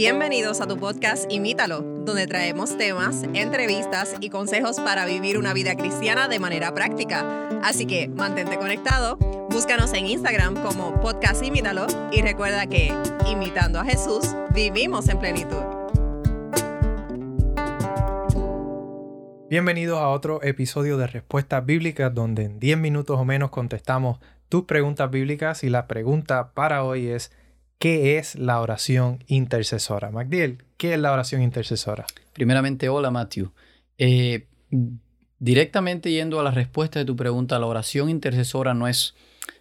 Bienvenidos a tu podcast Imítalo, donde traemos temas, entrevistas y consejos para vivir una vida cristiana de manera práctica. Así que mantente conectado, búscanos en Instagram como podcast Imítalo y recuerda que, imitando a Jesús, vivimos en plenitud. Bienvenidos a otro episodio de Respuestas Bíblicas, donde en 10 minutos o menos contestamos tus preguntas bíblicas y la pregunta para hoy es ¿Qué es la oración intercesora? Magdiel, ¿qué es la oración intercesora? Primeramente, hola Matthew. Eh, directamente yendo a la respuesta de tu pregunta, la oración intercesora no es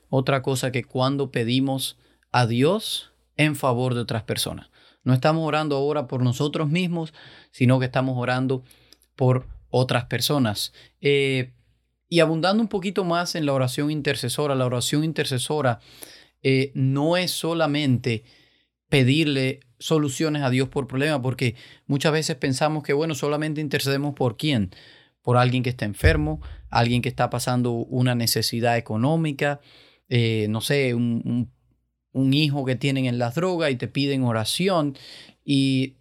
otra cosa que cuando pedimos a Dios en favor de otras personas. No estamos orando ahora por nosotros mismos, sino que estamos orando por otras personas. Eh, y abundando un poquito más en la oración intercesora, la oración intercesora eh, no es solamente pedirle soluciones a Dios por problemas, porque muchas veces pensamos que, bueno, solamente intercedemos por quién, por alguien que está enfermo, alguien que está pasando una necesidad económica, eh, no sé, un, hijo que tienen en las drogas y te piden oración. Y,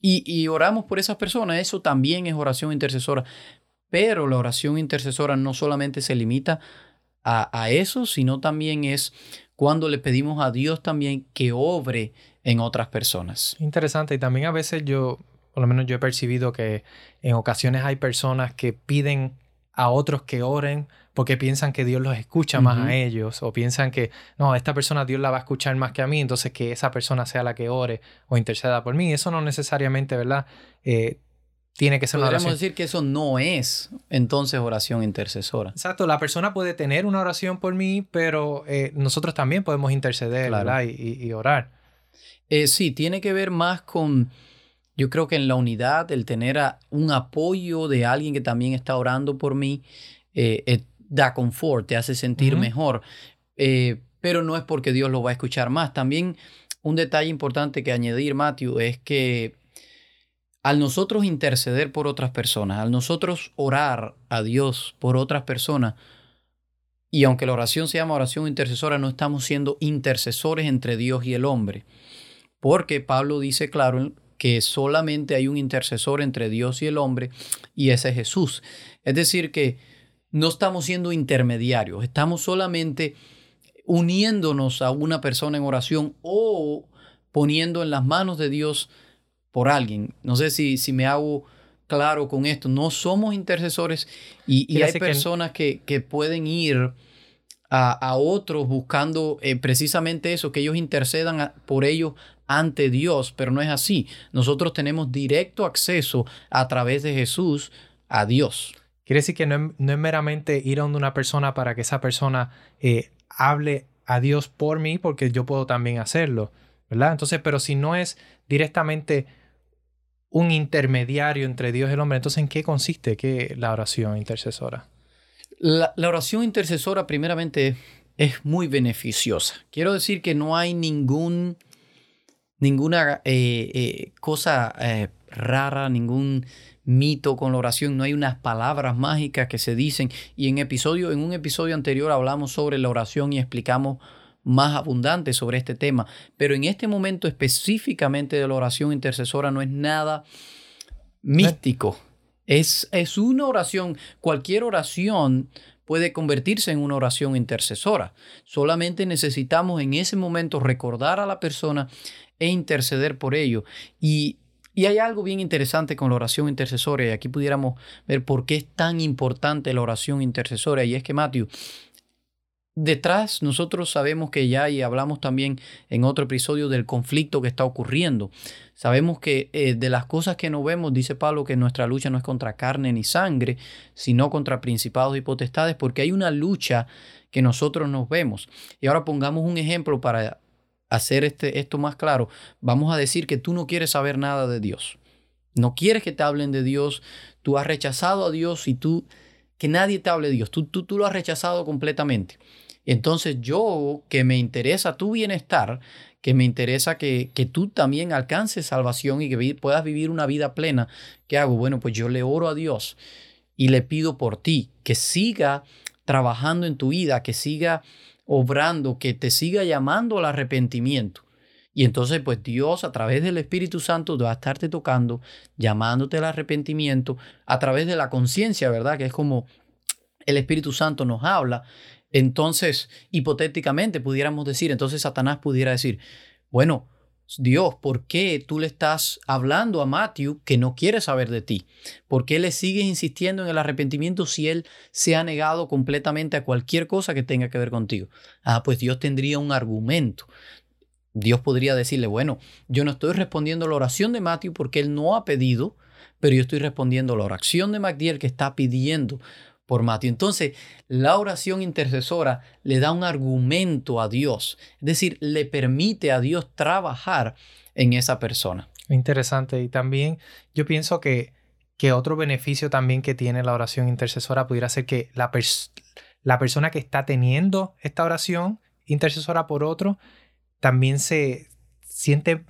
y, oramos por esas personas, eso también es oración intercesora, pero la oración intercesora no solamente se limita a, a eso, sino también es cuando le pedimos a Dios también que obre en otras personas. Interesante, y también a veces yo, por lo menos yo he percibido que en ocasiones hay personas que piden a otros que oren porque piensan que Dios los escucha más a ellos o piensan que no, esta persona Dios la va a escuchar más que a mí, entonces que esa persona sea la que ore o interceda por mí. Eso no necesariamente, ¿verdad? Eh, tiene que ser una oración. decir que eso no es entonces oración intercesora. Exacto, la persona puede tener una oración por mí, pero eh, nosotros también podemos interceder Y, orar. Eh, sí, tiene que ver más con, yo creo que en la unidad, el tener un apoyo de alguien que también está orando por mí, eh, da confort, te hace sentir mejor, pero no es porque Dios lo va a escuchar más. También un detalle importante que añadir, Matthew, es que al nosotros interceder por otras personas, al nosotros orar a Dios por otras personas, y aunque la oración se llama oración intercesora, no estamos siendo intercesores entre Dios y el hombre, porque Pablo dice claro que solamente hay un intercesor entre Dios y el hombre, y ese es Jesús. Es decir, que no estamos siendo intermediarios, estamos solamente uniéndonos a una persona en oración o poniendo en las manos de Dios por alguien. No sé si, si me hago claro con esto. No somos intercesores y, hay personas que, que, pueden ir a, otros buscando eh, precisamente eso, que ellos intercedan por ellos ante Dios, pero no es así. Nosotros tenemos directo acceso a través de Jesús a Dios. Quiere decir que no es, no es meramente ir a donde una persona para que esa persona eh, hable a Dios por mí, porque yo puedo también hacerlo, ¿verdad? Entonces, pero si no es directamente un intermediario entre Dios y el hombre. Entonces, ¿en qué consiste ¿Qué, la oración intercesora? La, oración intercesora, primeramente, es muy beneficiosa. Quiero decir que no hay ningún, ninguna eh, eh, cosa eh, rara, ningún mito con la oración, no hay unas palabras mágicas que se dicen. Y en, episodio, en un episodio anterior hablamos sobre la oración y explicamos más abundante sobre este tema, pero en este momento específicamente de la oración intercesora no es nada místico. Es, es una oración, cualquier oración puede convertirse en una oración intercesora. Solamente necesitamos en ese momento recordar a la persona e interceder por ello. Y, y hay algo bien interesante con la oración intercesora, y aquí pudiéramos ver por qué es tan importante la oración intercesora, y es que Matthew, detrás nosotros sabemos que ya, y hablamos también en otro episodio del conflicto que está ocurriendo. Sabemos que eh, de las cosas que no vemos, dice Pablo, que nuestra lucha no es contra carne ni sangre, sino contra principados y potestades, porque hay una lucha que nosotros nos vemos. Y ahora pongamos un ejemplo para hacer este, esto más claro. Vamos a decir que tú no quieres saber nada de Dios. No quieres que te hablen de Dios. Tú has rechazado a Dios y tú, que nadie te hable de Dios. Tú, tú, tú lo has rechazado completamente. Entonces yo que me interesa tu bienestar, que me interesa que, que tú también alcances salvación y que puedas vivir una vida plena, ¿qué hago? Bueno, pues yo le oro a Dios y le pido por ti que siga trabajando en tu vida, que siga obrando, que te siga llamando al arrepentimiento. Y entonces, pues Dios a través del Espíritu Santo va a estarte tocando, llamándote al arrepentimiento, a través de la conciencia, ¿verdad? Que es como el Espíritu Santo nos habla. Entonces, hipotéticamente pudiéramos decir, entonces Satanás pudiera decir, bueno, Dios, ¿por qué tú le estás hablando a Matthew que no quiere saber de ti? ¿Por qué le sigues insistiendo en el arrepentimiento si él se ha negado completamente a cualquier cosa que tenga que ver contigo? Ah, pues Dios tendría un argumento. Dios podría decirle, bueno, yo no estoy respondiendo a la oración de Matthew porque él no ha pedido, pero yo estoy respondiendo a la oración de MacDiel que está pidiendo por Matthew. Entonces, la oración intercesora le da un argumento a Dios, es decir, le permite a Dios trabajar en esa persona. Interesante. Y también yo pienso que, que otro beneficio también que tiene la oración intercesora pudiera ser que la, la persona que está teniendo esta oración intercesora por otro también se siente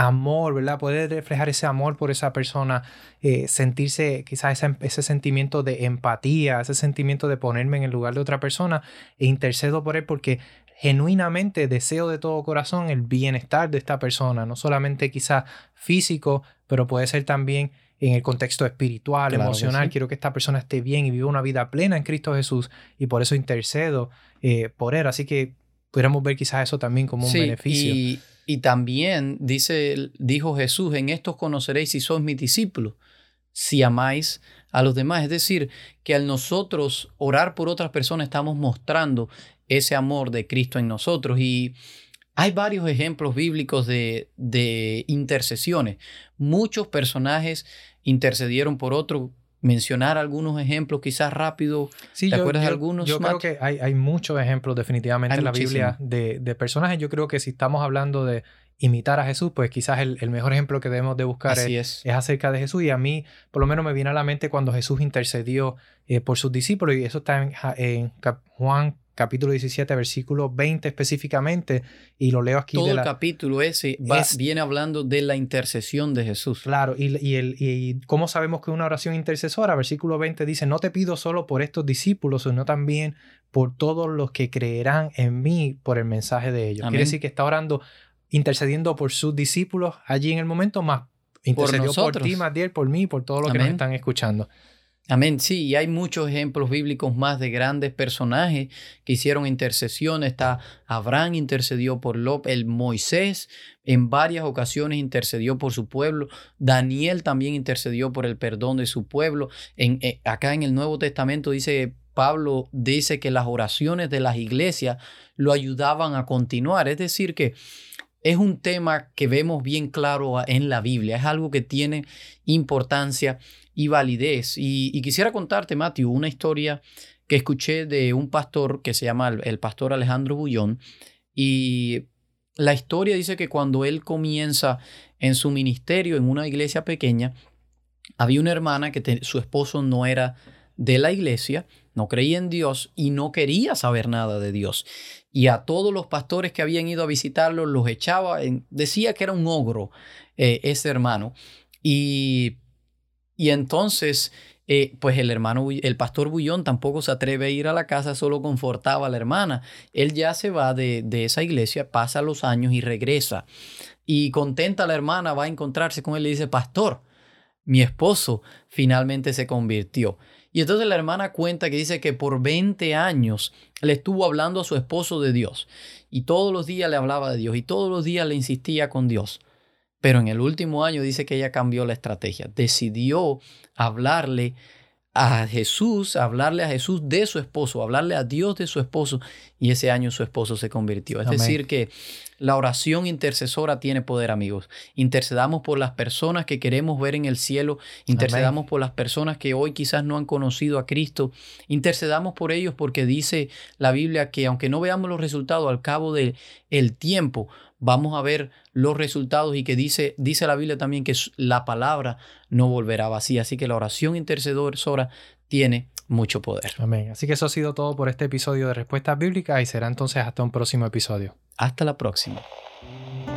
amor, ¿verdad? Puede reflejar ese amor por esa persona, eh, sentirse quizás ese, ese, sentimiento de empatía, ese sentimiento de ponerme en el lugar de otra persona e intercedo por él porque genuinamente deseo de todo corazón el bienestar de esta persona, no solamente quizás físico, pero puede ser también en el contexto espiritual, emocional. Quiero que esta persona esté bien y viva una vida plena en Cristo Jesús y por eso intercedo eh, por él. Así que pudiéramos ver quizás eso también como un beneficio. Y, y, también dice, dijo Jesús, en estos conoceréis si sois mis discípulos, si amáis a los demás. Es decir, que al nosotros orar por otras personas estamos mostrando ese amor de Cristo en nosotros. Y hay varios ejemplos bíblicos de, de intercesiones. Muchos personajes intercedieron por otros mencionar algunos ejemplos, quizás rápido. Sí, ¿Te acuerdas de algunos? Yo creo que hay, hay muchos ejemplos definitivamente en la Biblia de, de, personajes. Yo creo que si estamos hablando de imitar a Jesús, pues quizás el, el mejor ejemplo que debemos de buscar es, es. acerca de Jesús. Y a mí, por lo menos, me viene a la mente cuando Jesús intercedió eh, por sus discípulos. Y eso está en, en Juan capítulo 17, versículo 20 específicamente, y lo leo aquí. Todo el capítulo ese viene hablando de la intercesión de Jesús. Claro, y, y, el, y cómo sabemos que una oración intercesora, versículo 20 dice, no te pido solo por estos discípulos, sino también por todos los que creerán en mí por el mensaje de ellos. Quiere decir que está orando, intercediendo por sus discípulos allí en el momento, más intercedió por, por ti, Matiel, por mí, por todos los que nos están escuchando. Amén, sí, y hay muchos ejemplos bíblicos más de grandes personajes que hicieron intercesión. Está Abraham intercedió por Lot, el Moisés en varias ocasiones intercedió por su pueblo. Daniel también intercedió por el perdón de su pueblo. En, eh, acá en el Nuevo Testamento dice Pablo dice que las oraciones de las iglesias lo ayudaban a continuar. Es decir, que es un tema que vemos bien claro en la Biblia. Es algo que tiene importancia y validez. Y, quisiera contarte, Matthew, una historia que escuché de un pastor que se llama el, pastor Alejandro Bullón. Y la historia dice que cuando él comienza en su ministerio en una iglesia pequeña, había una hermana que su esposo no era de la iglesia, no creía en Dios y no quería saber nada de Dios. Y a todos los pastores que habían ido a visitarlo los echaba, decía que era un ogro eh, ese hermano. Y y entonces, eh, pues el hermano, el pastor Bullón tampoco se atreve a ir a la casa, solo confortaba a la hermana. Él ya se va de, de esa iglesia, pasa los años y regresa. Y contenta la hermana va a encontrarse con él y le dice, pastor, mi esposo finalmente se convirtió. Y entonces la hermana cuenta que dice que por 20 años le estuvo hablando a su esposo de Dios. Y todos los días le hablaba de Dios y todos los días le insistía con Dios. Pero en el último año dice que ella cambió la estrategia. Decidió hablarle a Jesús, hablarle a Jesús de su esposo, hablarle a Dios de su esposo y ese año su esposo se convirtió. Es decir, que la oración intercesora tiene poder, amigos. Intercedamos por las personas que queremos ver en el cielo, intercedamos por las personas que hoy quizás no han conocido a Cristo, intercedamos por ellos porque dice la Biblia que aunque no veamos los resultados al cabo del el tiempo, vamos a ver los resultados y que dice, dice la Biblia también que la palabra no volverá vacía. Así que la oración intercedora tiene mucho poder. Amén. Así que eso ha sido todo por este episodio de Respuestas Bíblicas y será entonces hasta un próximo episodio. Hasta la próxima.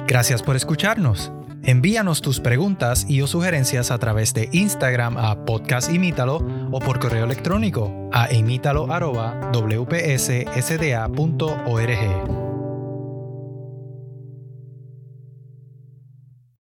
Gracias por escucharnos. Envíanos tus preguntas y o sugerencias a través de Instagram a Podcast Imítalo o por correo electrónico a imítalo.wpssda.org.